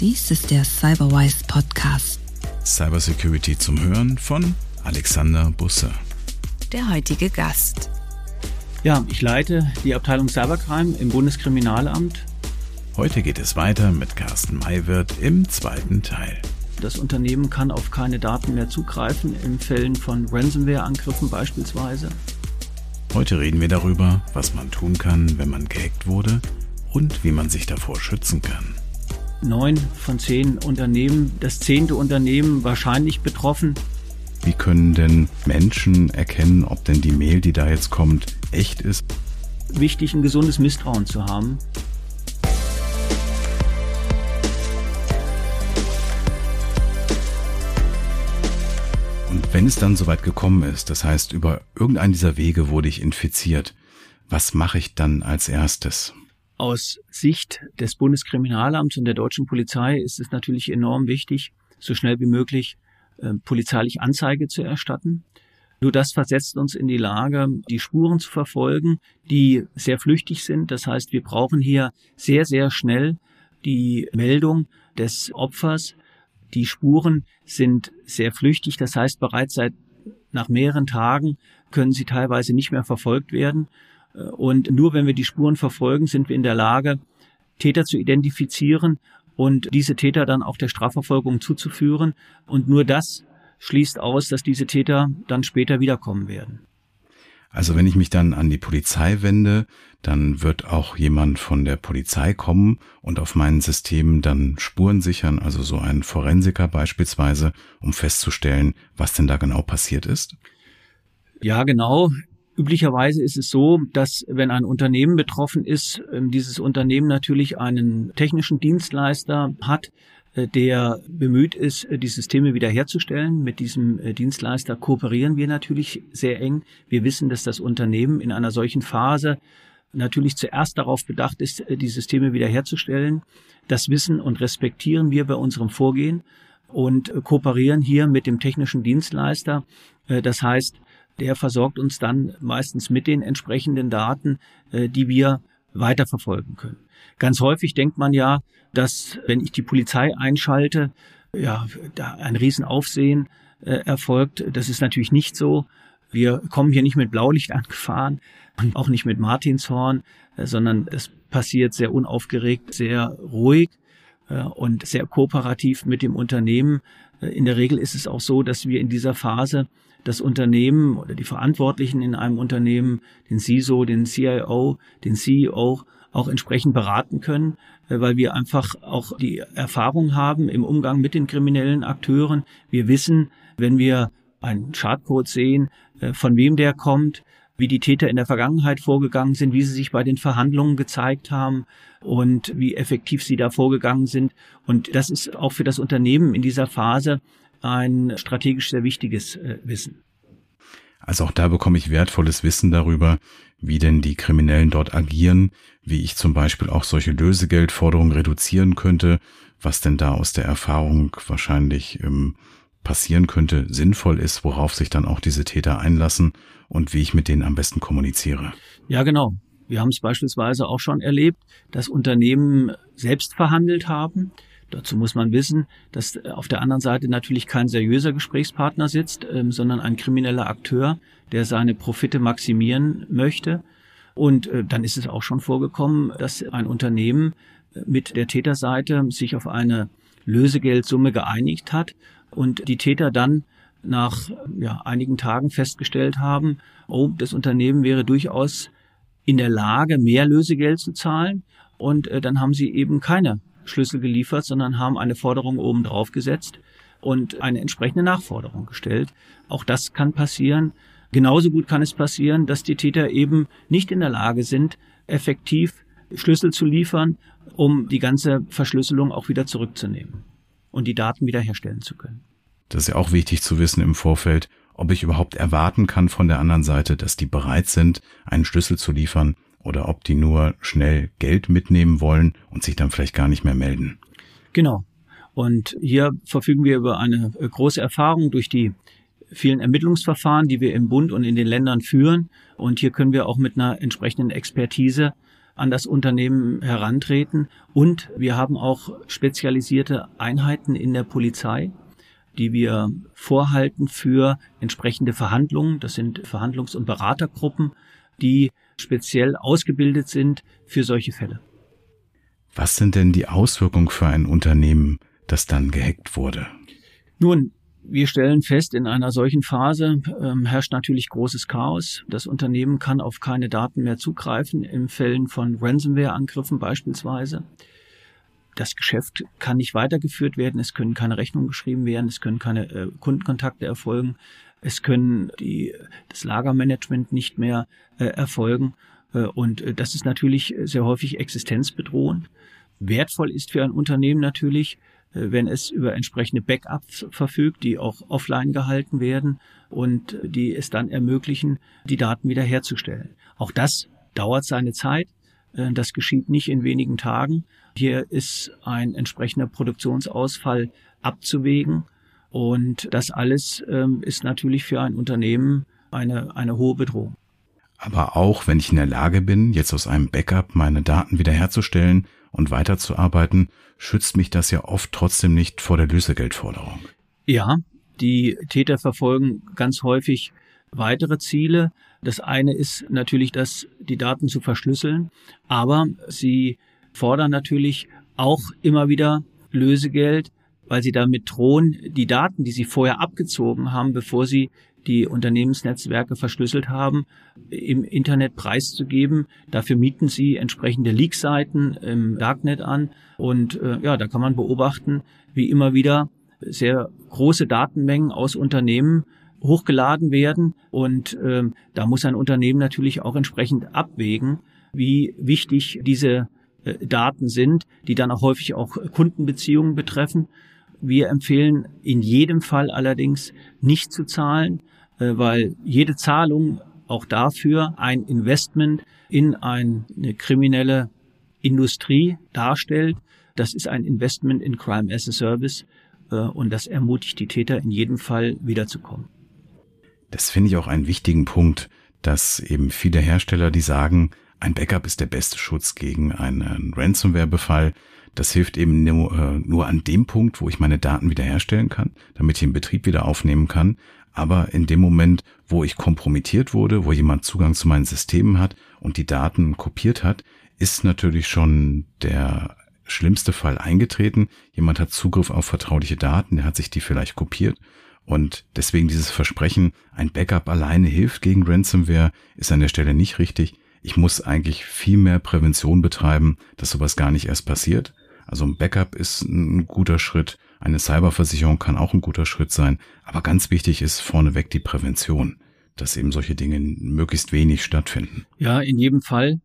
Dies ist der Cyberwise Podcast. Cybersecurity zum Hören von Alexander Busse. Der heutige Gast. Ja, ich leite die Abteilung Cybercrime im Bundeskriminalamt. Heute geht es weiter mit Carsten Maywirth im zweiten Teil. Das Unternehmen kann auf keine Daten mehr zugreifen, in Fällen von Ransomware-Angriffen beispielsweise. Heute reden wir darüber, was man tun kann, wenn man gehackt wurde und wie man sich davor schützen kann. Neun von zehn Unternehmen, das zehnte Unternehmen wahrscheinlich betroffen. Wie können denn Menschen erkennen, ob denn die Mail, die da jetzt kommt, echt ist? Wichtig, ein gesundes Misstrauen zu haben. Und wenn es dann soweit gekommen ist, das heißt, über irgendeinen dieser Wege wurde ich infiziert, was mache ich dann als erstes? Aus Sicht des Bundeskriminalamts und der deutschen Polizei ist es natürlich enorm wichtig, so schnell wie möglich äh, polizeilich Anzeige zu erstatten. Nur das versetzt uns in die Lage, die Spuren zu verfolgen, die sehr flüchtig sind. Das heißt, wir brauchen hier sehr, sehr schnell die Meldung des Opfers. Die Spuren sind sehr flüchtig. Das heißt, bereits seit nach mehreren Tagen können sie teilweise nicht mehr verfolgt werden. Und nur wenn wir die Spuren verfolgen, sind wir in der Lage, Täter zu identifizieren und diese Täter dann auch der Strafverfolgung zuzuführen. Und nur das schließt aus, dass diese Täter dann später wiederkommen werden. Also wenn ich mich dann an die Polizei wende, dann wird auch jemand von der Polizei kommen und auf meinen Systemen dann Spuren sichern, also so ein Forensiker beispielsweise, um festzustellen, was denn da genau passiert ist? Ja, genau. Üblicherweise ist es so, dass wenn ein Unternehmen betroffen ist, ähm, dieses Unternehmen natürlich einen technischen Dienstleister hat, äh, der bemüht ist, äh, die Systeme wiederherzustellen. Mit diesem äh, Dienstleister kooperieren wir natürlich sehr eng. Wir wissen, dass das Unternehmen in einer solchen Phase natürlich zuerst darauf bedacht ist, die Systeme wiederherzustellen. Das wissen und respektieren wir bei unserem Vorgehen und kooperieren hier mit dem technischen Dienstleister. Das heißt, der versorgt uns dann meistens mit den entsprechenden Daten, äh, die wir weiterverfolgen können. Ganz häufig denkt man ja, dass wenn ich die Polizei einschalte, ja, da ein Riesenaufsehen äh, erfolgt. Das ist natürlich nicht so. Wir kommen hier nicht mit Blaulicht angefahren und auch nicht mit Martinshorn, äh, sondern es passiert sehr unaufgeregt, sehr ruhig äh, und sehr kooperativ mit dem Unternehmen. Äh, in der Regel ist es auch so, dass wir in dieser Phase das Unternehmen oder die Verantwortlichen in einem Unternehmen, den CISO, den CIO, den CEO auch entsprechend beraten können, äh, weil wir einfach auch die Erfahrung haben im Umgang mit den kriminellen Akteuren. Wir wissen, wenn wir einen Schadcode sehen, äh, von wem der kommt, wie die Täter in der Vergangenheit vorgegangen sind, wie sie sich bei den Verhandlungen gezeigt haben und wie effektiv sie da vorgegangen sind. Und das ist auch für das Unternehmen in dieser Phase ein strategisch sehr wichtiges äh, Wissen. Also auch da bekomme ich wertvolles Wissen darüber, wie denn die Kriminellen dort agieren, wie ich zum Beispiel auch solche Lösegeldforderungen reduzieren könnte, was denn da aus der Erfahrung wahrscheinlich ähm, passieren könnte, sinnvoll ist, worauf sich dann auch diese Täter einlassen und wie ich mit denen am besten kommuniziere. Ja, genau. Wir haben es beispielsweise auch schon erlebt, dass Unternehmen selbst verhandelt haben Dazu muss man wissen, dass äh, auf der anderen Seite natürlich kein seriöser Gesprächspartner sitzt, ähm, sondern ein krimineller Akteur, der seine Profite maximieren möchte. Und äh, dann ist es auch schon vorgekommen, dass ein Unternehmen äh, mit der Täterseite sich auf eine Lösegeldsumme geeinigt hat und die Täter dann nach ja, einigen Tagen festgestellt haben, oh, das Unternehmen wäre durchaus in der Lage, mehr Lösegeld zu zahlen. Und äh, dann haben sie eben keine Schlüssel geliefert, sondern haben eine Forderung oben drauf gesetzt und eine entsprechende Nachforderung gestellt. Auch das kann passieren. Genauso gut kann es passieren, dass die Täter eben nicht in der Lage sind, effektiv Schlüssel zu liefern, um die ganze Verschlüsselung auch wieder zurückzunehmen und die Daten wiederherstellen zu können. Das ist ja auch wichtig zu wissen im Vorfeld, ob ich überhaupt erwarten kann von der anderen Seite, dass die bereit sind, einen Schlüssel zu liefern oder ob die nur schnell Geld mitnehmen wollen und sich dann vielleicht gar nicht mehr melden. Genau. Und hier verfügen wir über eine äh, große Erfahrung durch die vielen Ermittlungsverfahren, die wir im Bund und in den Ländern führen. Und hier können wir auch mit einer entsprechenden Expertise an das Unternehmen herantreten. Und wir haben auch spezialisierte Einheiten in der Polizei, die wir vorhalten für entsprechende Verhandlungen. Das sind Verhandlungs- und Beratergruppen, die speziell ausgebildet sind für solche Fälle. Was sind denn die Auswirkungen für ein Unternehmen, das dann gehackt wurde? Nun, wir stellen fest, in einer solchen Phase ähm, herrscht natürlich großes Chaos. Das Unternehmen kann auf keine Daten mehr zugreifen, in Fällen von Ransomware-Angriffen beispielsweise. Das Geschäft kann nicht weitergeführt werden, es können keine Rechnungen geschrieben werden, es können keine äh, Kundenkontakte erfolgen, es können die, das Lagermanagement nicht mehr äh, erfolgen. Äh, und äh, das ist natürlich sehr häufig existenzbedrohend. Wertvoll ist für ein Unternehmen natürlich, äh, wenn es über entsprechende Backups verfügt, die auch offline gehalten werden und die es dann ermöglichen, die Daten wiederherzustellen. Auch das dauert seine Zeit. Äh, das geschieht nicht in wenigen Tagen. Hier ist ein entsprechender Produktionsausfall abzuwägen. Und das alles ähm, ist natürlich für ein Unternehmen eine, eine hohe Bedrohung. Aber auch wenn ich in der Lage bin, jetzt aus einem Backup meine Daten wiederherzustellen, und weiterzuarbeiten, schützt mich das ja oft trotzdem nicht vor der Lösegeldforderung. Ja, die Täter verfolgen ganz häufig weitere Ziele. Das eine ist natürlich, das, die Daten zu verschlüsseln, aber sie fordern natürlich auch immer wieder Lösegeld, weil sie damit drohen, die Daten, die sie vorher abgezogen haben, bevor sie die Unternehmensnetzwerke verschlüsselt haben, im Internet preiszugeben. Dafür mieten sie entsprechende Leak-Seiten im Darknet an. Und äh, ja, da kann man beobachten, wie immer wieder sehr große Datenmengen aus Unternehmen hochgeladen werden. Und äh, da muss ein Unternehmen natürlich auch entsprechend abwägen, wie wichtig diese äh, Daten sind, die dann auch häufig auch Kundenbeziehungen betreffen. Wir empfehlen in jedem Fall allerdings nicht zu zahlen, äh, weil jede Zahlung auch dafür ein Investment in eine kriminelle Industrie darstellt. Das ist ein Investment in Crime as a Service äh, und das ermutigt die Täter in jedem Fall wiederzukommen. Das finde ich auch einen wichtigen Punkt, dass eben viele Hersteller, die sagen, ein Backup ist der beste Schutz gegen einen Ransomware-Befall. Das hilft eben nur, äh, nur an dem Punkt, wo ich meine Daten wiederherstellen kann, damit ich den Betrieb wieder aufnehmen kann. Aber in dem Moment, wo ich kompromittiert wurde, wo jemand Zugang zu meinen Systemen hat und die Daten kopiert hat, ist natürlich schon der schlimmste Fall eingetreten. Jemand hat Zugriff auf vertrauliche Daten, der hat sich die vielleicht kopiert. Und deswegen dieses Versprechen, ein Backup alleine hilft gegen Ransomware, ist an der Stelle nicht richtig. Ich muss eigentlich viel mehr Prävention betreiben, dass sowas gar nicht erst passiert. Also ein Backup ist ein guter Schritt. Eine Cyberversicherung kann auch ein guter Schritt sein. Aber ganz wichtig ist vorneweg die Prävention, dass eben solche Dinge möglichst wenig stattfinden. Ja, in jedem Fall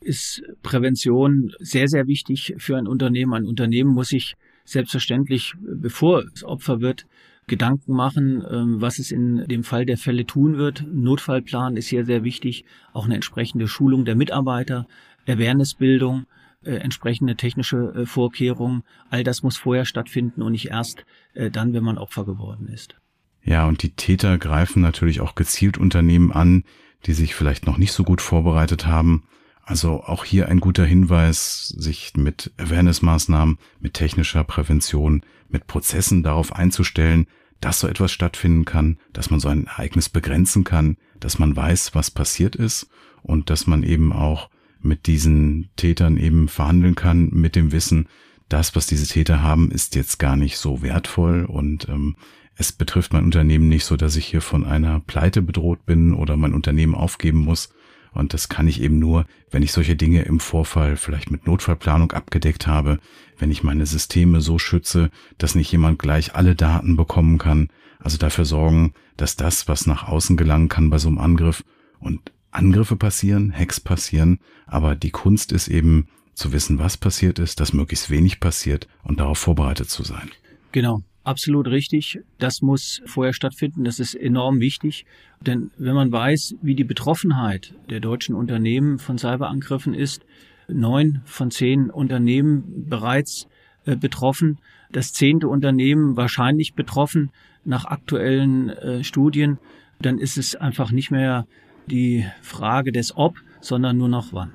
ist Prävention sehr, sehr wichtig für ein Unternehmen. Ein Unternehmen muss sich selbstverständlich, bevor es Opfer wird, Gedanken machen, ähm, was es in dem Fall der Fälle tun wird. Notfallplan ist hier sehr wichtig, auch eine entsprechende Schulung der Mitarbeiter, Awarenessbildung, äh, entsprechende technische äh, Vorkehrungen. All das muss vorher stattfinden und nicht erst äh, dann, wenn man Opfer geworden ist. Ja, und die Täter greifen natürlich auch gezielt Unternehmen an, die sich vielleicht noch nicht so gut vorbereitet haben. Also auch hier ein guter Hinweis, sich mit Awareness-Maßnahmen, mit technischer Prävention, mit Prozessen darauf einzustellen, dass so etwas stattfinden kann, dass man so ein Ereignis begrenzen kann, dass man weiß, was passiert ist und dass man eben auch mit diesen Tätern eben verhandeln kann, mit dem Wissen, das, was diese Täter haben, ist jetzt gar nicht so wertvoll und ähm, es betrifft mein Unternehmen nicht so, dass ich hier von einer Pleite bedroht bin oder mein Unternehmen aufgeben muss. Und das kann ich eben nur, wenn ich solche Dinge im Vorfall vielleicht mit Notfallplanung abgedeckt habe, wenn ich meine Systeme so schütze, dass nicht jemand gleich alle Daten bekommen kann. Also dafür sorgen, dass das, was nach außen gelangen kann bei so einem Angriff und Angriffe passieren, Hacks passieren, aber die Kunst ist eben zu wissen, was passiert ist, dass möglichst wenig passiert und darauf vorbereitet zu sein. Genau. Absolut richtig. Das muss vorher stattfinden. Das ist enorm wichtig. Denn wenn man weiß, wie die Betroffenheit der deutschen Unternehmen von Cyberangriffen ist, neun von zehn Unternehmen bereits äh, betroffen, das zehnte Unternehmen wahrscheinlich betroffen nach aktuellen äh, Studien, dann ist es einfach nicht mehr die Frage des Ob, sondern nur noch wann.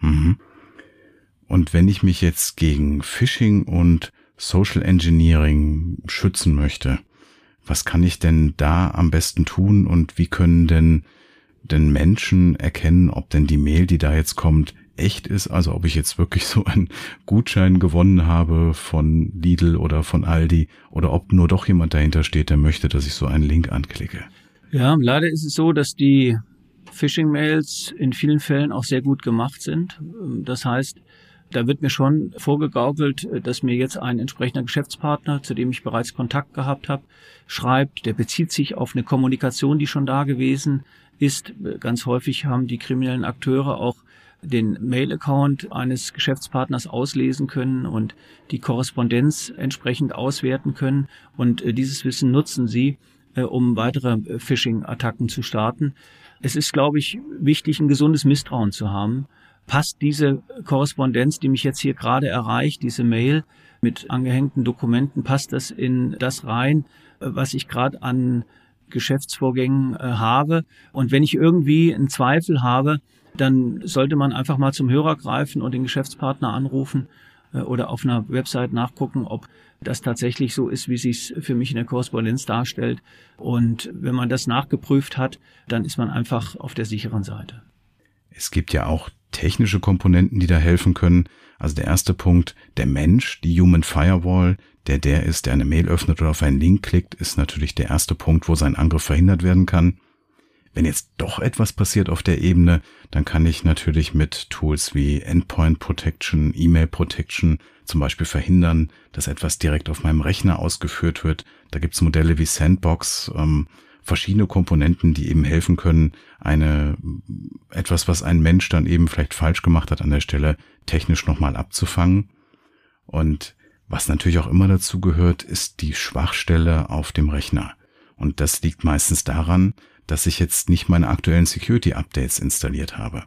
Mhm. Und wenn ich mich jetzt gegen Phishing und Social Engineering schützen möchte, was kann ich denn da am besten tun und wie können denn denn Menschen erkennen, ob denn die Mail, die da jetzt kommt, echt ist, also ob ich jetzt wirklich so einen Gutschein gewonnen habe von Lidl oder von Aldi oder ob nur doch jemand dahinter steht, der möchte, dass ich so einen Link anklicke. Ja, leider ist es so, dass die Phishing-Mails in vielen Fällen auch sehr gut gemacht sind. Das heißt, da wird mir schon vorgegaukelt, dass mir jetzt ein entsprechender Geschäftspartner, zu dem ich bereits Kontakt gehabt habe, schreibt. Der bezieht sich auf eine Kommunikation, die schon da gewesen ist. Ganz häufig haben die kriminellen Akteure auch den Mail-Account eines Geschäftspartners auslesen können und die Korrespondenz entsprechend auswerten können. Und äh, dieses Wissen nutzen sie, äh, um weitere äh, Phishing-Attacken zu starten. Es ist, glaube ich, wichtig, ein gesundes Misstrauen zu haben. Passt diese Korrespondenz, die mich jetzt hier gerade erreicht, diese Mail mit angehängten Dokumenten, passt das in das rein, was ich gerade an Geschäftsvorgängen habe? Und wenn ich irgendwie einen Zweifel habe, dann sollte man einfach mal zum Hörer greifen und den Geschäftspartner anrufen äh, oder auf einer Website nachgucken, ob das tatsächlich so ist, wie sich für mich in der Korrespondenz darstellt. Und wenn man das nachgeprüft hat, dann ist man einfach auf der sicheren Seite. Es gibt ja auch technische Komponenten, die da helfen können. Also der erste Punkt, der Mensch, die Human Firewall, der der ist, der eine Mail öffnet oder auf einen Link klickt, ist natürlich der erste Punkt, wo sein Angriff verhindert werden kann. Wenn jetzt doch etwas passiert auf der Ebene, dann kann ich natürlich mit Tools wie Endpoint Protection, E-Mail Protection zum Beispiel verhindern, dass etwas direkt auf meinem Rechner ausgeführt wird. Da gibt's Modelle wie Sandbox, ähm, verschiedene Komponenten, die eben helfen können, eine etwas, was ein Mensch dann eben vielleicht falsch gemacht hat an der Stelle, technisch nochmal abzufangen. Und was natürlich auch immer dazu gehört, ist die Schwachstelle auf dem Rechner. Und das liegt meistens daran, dass ich jetzt nicht meine aktuellen Security-Updates installiert habe.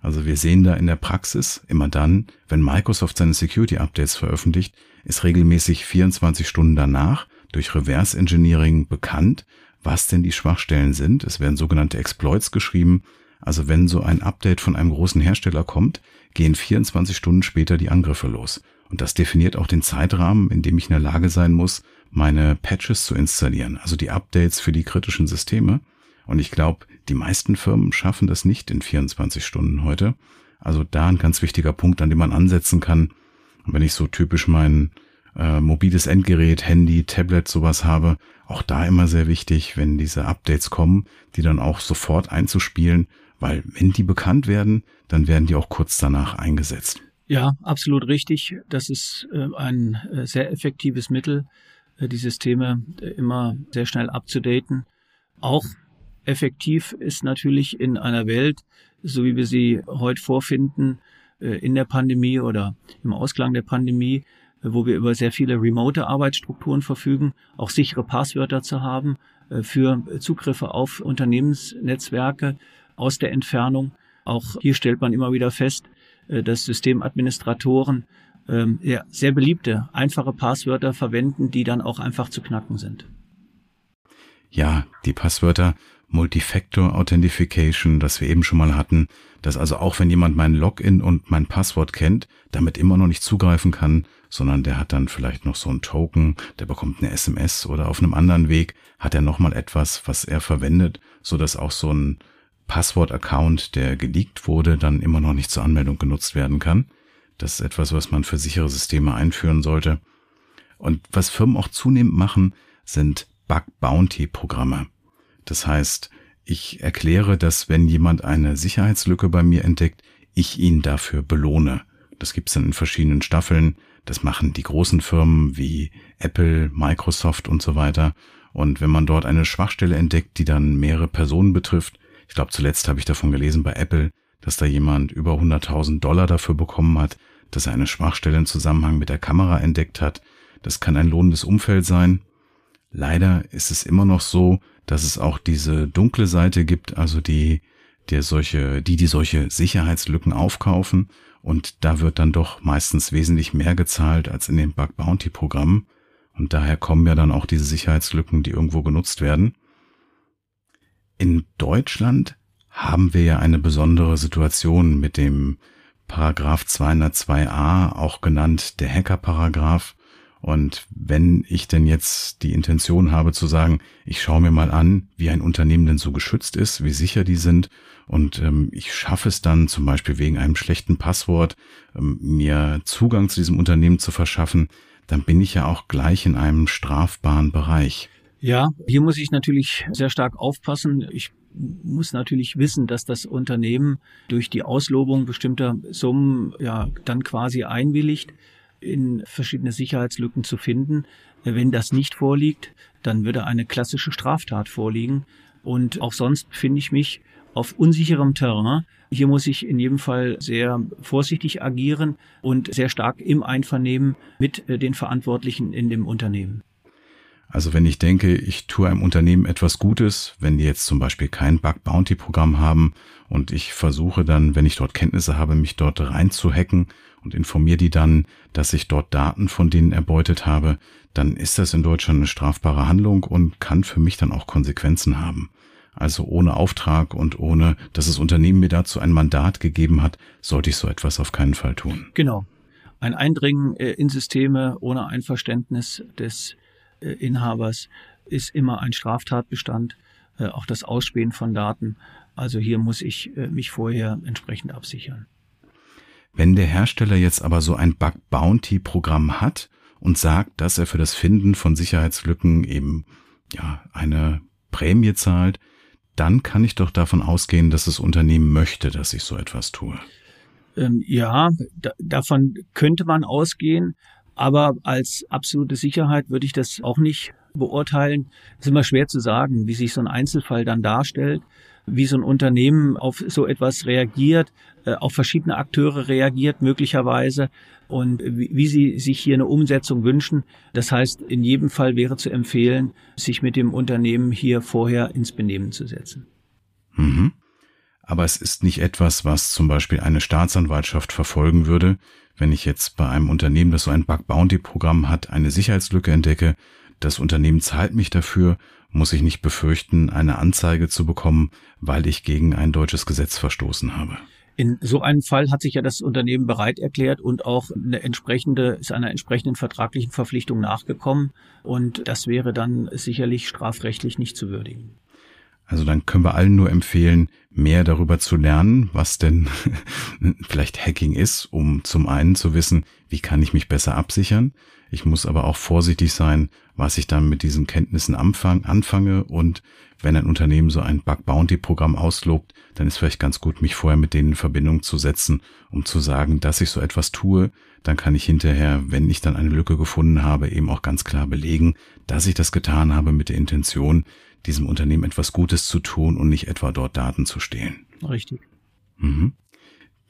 Also wir sehen da in der Praxis immer dann, wenn Microsoft seine Security-Updates veröffentlicht, ist regelmäßig 24 Stunden danach durch Reverse Engineering bekannt, was denn die Schwachstellen sind. Es werden sogenannte Exploits geschrieben. Also wenn so ein Update von einem großen Hersteller kommt, gehen 24 Stunden später die Angriffe los. Und das definiert auch den Zeitrahmen, in dem ich in der Lage sein muss, meine Patches zu installieren, also die Updates für die kritischen Systeme. Und ich glaube, die meisten Firmen schaffen das nicht in 24 Stunden heute. Also da ein ganz wichtiger Punkt, an dem man ansetzen kann. Und wenn ich so typisch mein äh, mobiles Endgerät, Handy, Tablet, sowas habe, auch da immer sehr wichtig, wenn diese Updates kommen, die dann auch sofort einzuspielen, weil wenn die bekannt werden, dann werden die auch kurz danach eingesetzt. Ja, absolut richtig. Das ist äh, ein äh, sehr effektives Mittel, äh, die Systeme äh, immer sehr schnell abzudaten. Auch effektiv ist natürlich in einer Welt, so wie wir sie heute vorfinden, äh, in der Pandemie oder im Ausklang der Pandemie, äh, wo wir über sehr viele remote Arbeitsstrukturen verfügen, auch sichere Passwörter zu haben äh, für Zugriffe auf Unternehmensnetzwerke aus der Entfernung. Auch hier stellt man immer wieder fest, dass Systemadministratoren ähm, ja, sehr beliebte, einfache Passwörter verwenden, die dann auch einfach zu knacken sind. Ja, die Passwörter Multifactor Authentification, das wir eben schon mal hatten, dass also auch wenn jemand mein Login und mein Passwort kennt, damit immer noch nicht zugreifen kann, sondern der hat dann vielleicht noch so ein Token, der bekommt eine SMS oder auf einem anderen Weg hat er nochmal etwas, was er verwendet, so dass auch so ein Passwort-Account, der geleakt wurde, dann immer noch nicht zur Anmeldung genutzt werden kann. Das ist etwas, was man für sichere Systeme einführen sollte. Und was Firmen auch zunehmend machen, sind Bug-Bounty-Programme. Das heißt, ich erkläre, dass wenn jemand eine Sicherheitslücke bei mir entdeckt, ich ihn dafür belohne. Das gibt's dann in verschiedenen Staffeln. Das machen die großen Firmen wie Apple, Microsoft und so weiter. Und wenn man dort eine Schwachstelle entdeckt, die dann mehrere Personen betrifft, ich glaube zuletzt habe ich davon gelesen bei Apple, dass da jemand über 100.000 Dollar dafür bekommen hat, dass er eine Schwachstelle im Zusammenhang mit der Kamera entdeckt hat. Das kann ein lohnendes Umfeld sein. Leider ist es immer noch so, dass es auch diese dunkle Seite gibt, also die, der solche, die, die solche Sicherheitslücken aufkaufen. Und da wird dann doch meistens wesentlich mehr gezahlt als in den Bug Bounty Programmen. Und daher kommen ja dann auch diese Sicherheitslücken, die irgendwo genutzt werden. In Deutschland haben wir ja eine besondere Situation mit dem Paragraph 202a, auch genannt der Hacker-Paragraph. Und wenn ich denn jetzt die Intention habe zu sagen, ich schaue mir mal an, wie ein Unternehmen denn so geschützt ist, wie sicher die sind, und ähm, ich schaffe es dann zum Beispiel wegen einem schlechten Passwort, ähm, mir Zugang zu diesem Unternehmen zu verschaffen, dann bin ich ja auch gleich in einem strafbaren Bereich. Ja, hier muss ich natürlich sehr stark aufpassen. Ich muss natürlich wissen, dass das Unternehmen durch die Auslobung bestimmter Summen ja dann quasi einwilligt, in verschiedene Sicherheitslücken zu finden. Wenn das nicht vorliegt, dann würde eine klassische Straftat vorliegen. Und auch sonst befinde ich mich auf unsicherem Terrain. Hier muss ich in jedem Fall sehr vorsichtig agieren und sehr stark im Einvernehmen mit den Verantwortlichen in dem Unternehmen. Also wenn ich denke, ich tue einem Unternehmen etwas Gutes, wenn die jetzt zum Beispiel kein Bug-Bounty-Programm haben und ich versuche dann, wenn ich dort Kenntnisse habe, mich dort reinzuhacken und informiere die dann, dass ich dort Daten von denen erbeutet habe, dann ist das in Deutschland eine strafbare Handlung und kann für mich dann auch Konsequenzen haben. Also ohne Auftrag und ohne, dass das Unternehmen mir dazu ein Mandat gegeben hat, sollte ich so etwas auf keinen Fall tun. Genau. Ein Eindringen äh, in Systeme ohne Einverständnis des äh, Inhabers ist immer ein Straftatbestand, äh, auch das Ausspähen von Daten. Also hier muss ich äh, mich vorher entsprechend absichern. Wenn der Hersteller jetzt aber so ein Bug Bounty Programm hat und sagt, dass er für das Finden von Sicherheitslücken eben ja eine Prämie zahlt, dann kann ich doch davon ausgehen, dass das Unternehmen möchte, dass ich so etwas tue. Ähm, ja, davon könnte man ausgehen. Aber als absolute Sicherheit würde ich das auch nicht beurteilen. Es ist immer schwer zu sagen, wie sich so ein Einzelfall dann darstellt, wie so ein Unternehmen auf so etwas reagiert, äh, auf verschiedene Akteure reagiert möglicherweise und wie sie sich hier eine Umsetzung wünschen. Das heißt, in jedem Fall wäre zu empfehlen, sich mit dem Unternehmen hier vorher ins Benehmen zu setzen. Mhm. Aber es ist nicht etwas, was zum Beispiel eine Staatsanwaltschaft verfolgen würde, wenn ich jetzt bei einem Unternehmen, das so ein Bug-Bounty-Programm hat, eine Sicherheitslücke entdecke, das Unternehmen zahlt mich dafür, muss ich nicht befürchten, eine Anzeige zu bekommen, weil ich gegen ein deutsches Gesetz verstoßen habe. In so einem Fall hat sich ja das Unternehmen bereit erklärt und auch eine entsprechende, ist einer entsprechenden vertraglichen Verpflichtung nachgekommen. Und das wäre dann sicherlich strafrechtlich nicht zu würdigen. Also dann können wir allen nur empfehlen, mehr darüber zu lernen, was denn vielleicht Hacking ist, um zum einen zu wissen, wie kann ich mich besser absichern. Ich muss aber auch vorsichtig sein, was ich dann mit diesen Kenntnissen anfang, anfange und wenn ein Unternehmen so ein Bug Bounty Programm auslobt, dann ist vielleicht ganz gut, mich vorher mit denen in Verbindung zu setzen, um zu sagen, dass ich so etwas tue. Dann kann ich hinterher, wenn ich dann eine Lücke gefunden habe, eben auch ganz klar belegen, dass ich das getan habe mit der Intention, diesem Unternehmen etwas Gutes zu tun und nicht etwa dort Daten zu stehlen. Richtig. Mhm.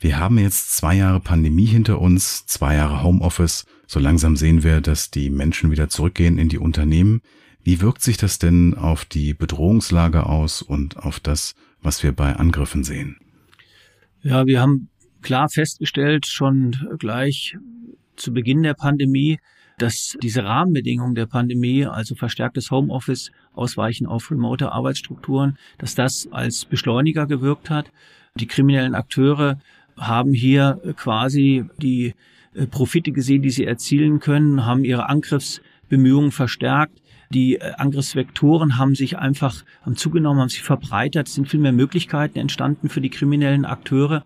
Wir haben jetzt zwei Jahre Pandemie hinter uns, zwei Jahre Homeoffice. So langsam sehen wir, dass die Menschen wieder zurückgehen in die Unternehmen. Wie wirkt sich das denn auf die Bedrohungslage aus und auf das, was wir bei Angriffen sehen? Ja, wir haben klar festgestellt, schon gleich zu Beginn der Pandemie, dass diese Rahmenbedingungen der Pandemie, also verstärktes Homeoffice, Ausweichen auf remote Arbeitsstrukturen, dass das als Beschleuniger gewirkt hat. Die kriminellen Akteure haben hier quasi die äh, Profite gesehen, die sie erzielen können, haben ihre Angriffsbemühungen verstärkt. Die äh, Angriffsvektoren haben sich einfach haben zugenommen, haben sich verbreitert. Es sind viel mehr Möglichkeiten entstanden für die kriminellen Akteure.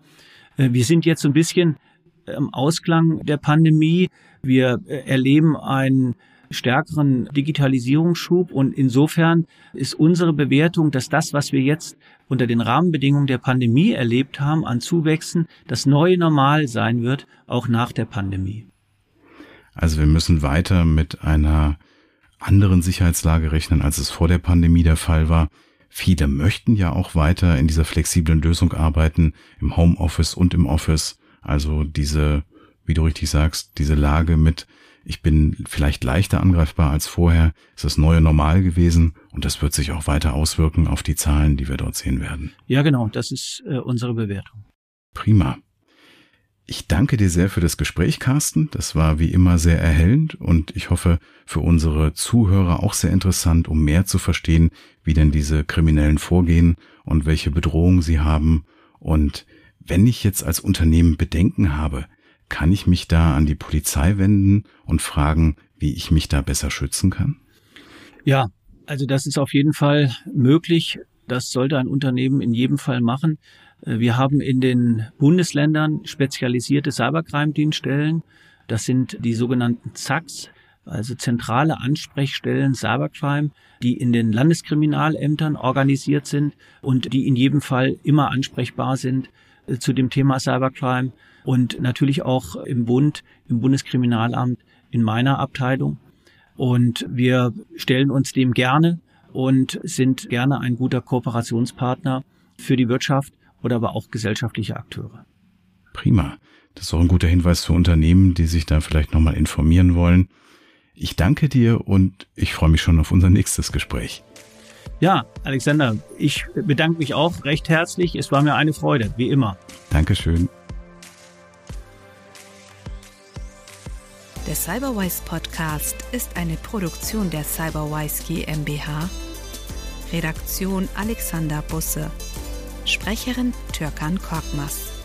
Äh, wir sind jetzt so ein bisschen im Ausklang der Pandemie. Wir erleben einen stärkeren Digitalisierungsschub und insofern ist unsere Bewertung, dass das, was wir jetzt unter den Rahmenbedingungen der Pandemie erlebt haben, an Zuwächsen, das neue Normal sein wird, auch nach der Pandemie. Also wir müssen weiter mit einer anderen Sicherheitslage rechnen, als es vor der Pandemie der Fall war. Viele möchten ja auch weiter in dieser flexiblen Lösung arbeiten, im Homeoffice und im Office. Also diese, wie du richtig sagst, diese Lage mit, ich bin vielleicht leichter angreifbar als vorher, ist das neue Normal gewesen und das wird sich auch weiter auswirken auf die Zahlen, die wir dort sehen werden. Ja, genau, das ist äh, unsere Bewertung. Prima. Ich danke dir sehr für das Gespräch, Carsten. Das war wie immer sehr erhellend und ich hoffe für unsere Zuhörer auch sehr interessant, um mehr zu verstehen, wie denn diese Kriminellen vorgehen und welche Bedrohungen sie haben und Wenn ich jetzt als Unternehmen Bedenken habe, kann ich mich da an die Polizei wenden und fragen, wie ich mich da besser schützen kann? Ja, also das ist auf jeden Fall möglich. Das sollte ein Unternehmen in jedem Fall machen. Äh, wir haben in den Bundesländern spezialisierte Cybercrime-Dienststellen. Das sind die sogenannten ZACs, also zentrale Ansprechstellen Cybercrime, die in den Landeskriminalämtern organisiert sind und die in jedem Fall immer ansprechbar sind äh, zu dem Thema Cybercrime und natürlich auch im Bund, im Bundeskriminalamt, in meiner Abteilung. Und wir stellen uns dem gerne und sind gerne ein guter Kooperationspartner für die Wirtschaft oder aber auch gesellschaftliche Akteure. Prima. Das ist auch ein guter Hinweis für Unternehmen, die sich da vielleicht nochmal informieren wollen. Ich danke dir und ich freue mich schon auf unser nächstes Gespräch. Ja, Alexander, ich bedanke mich auch recht herzlich. Es war mir eine Freude, wie immer. Dankeschön. Der Cyberwise Podcast ist eine Produktion der Cyberwise GmbH. Redaktion Alexander Busse. Sprecherin Türkan Korkmaz.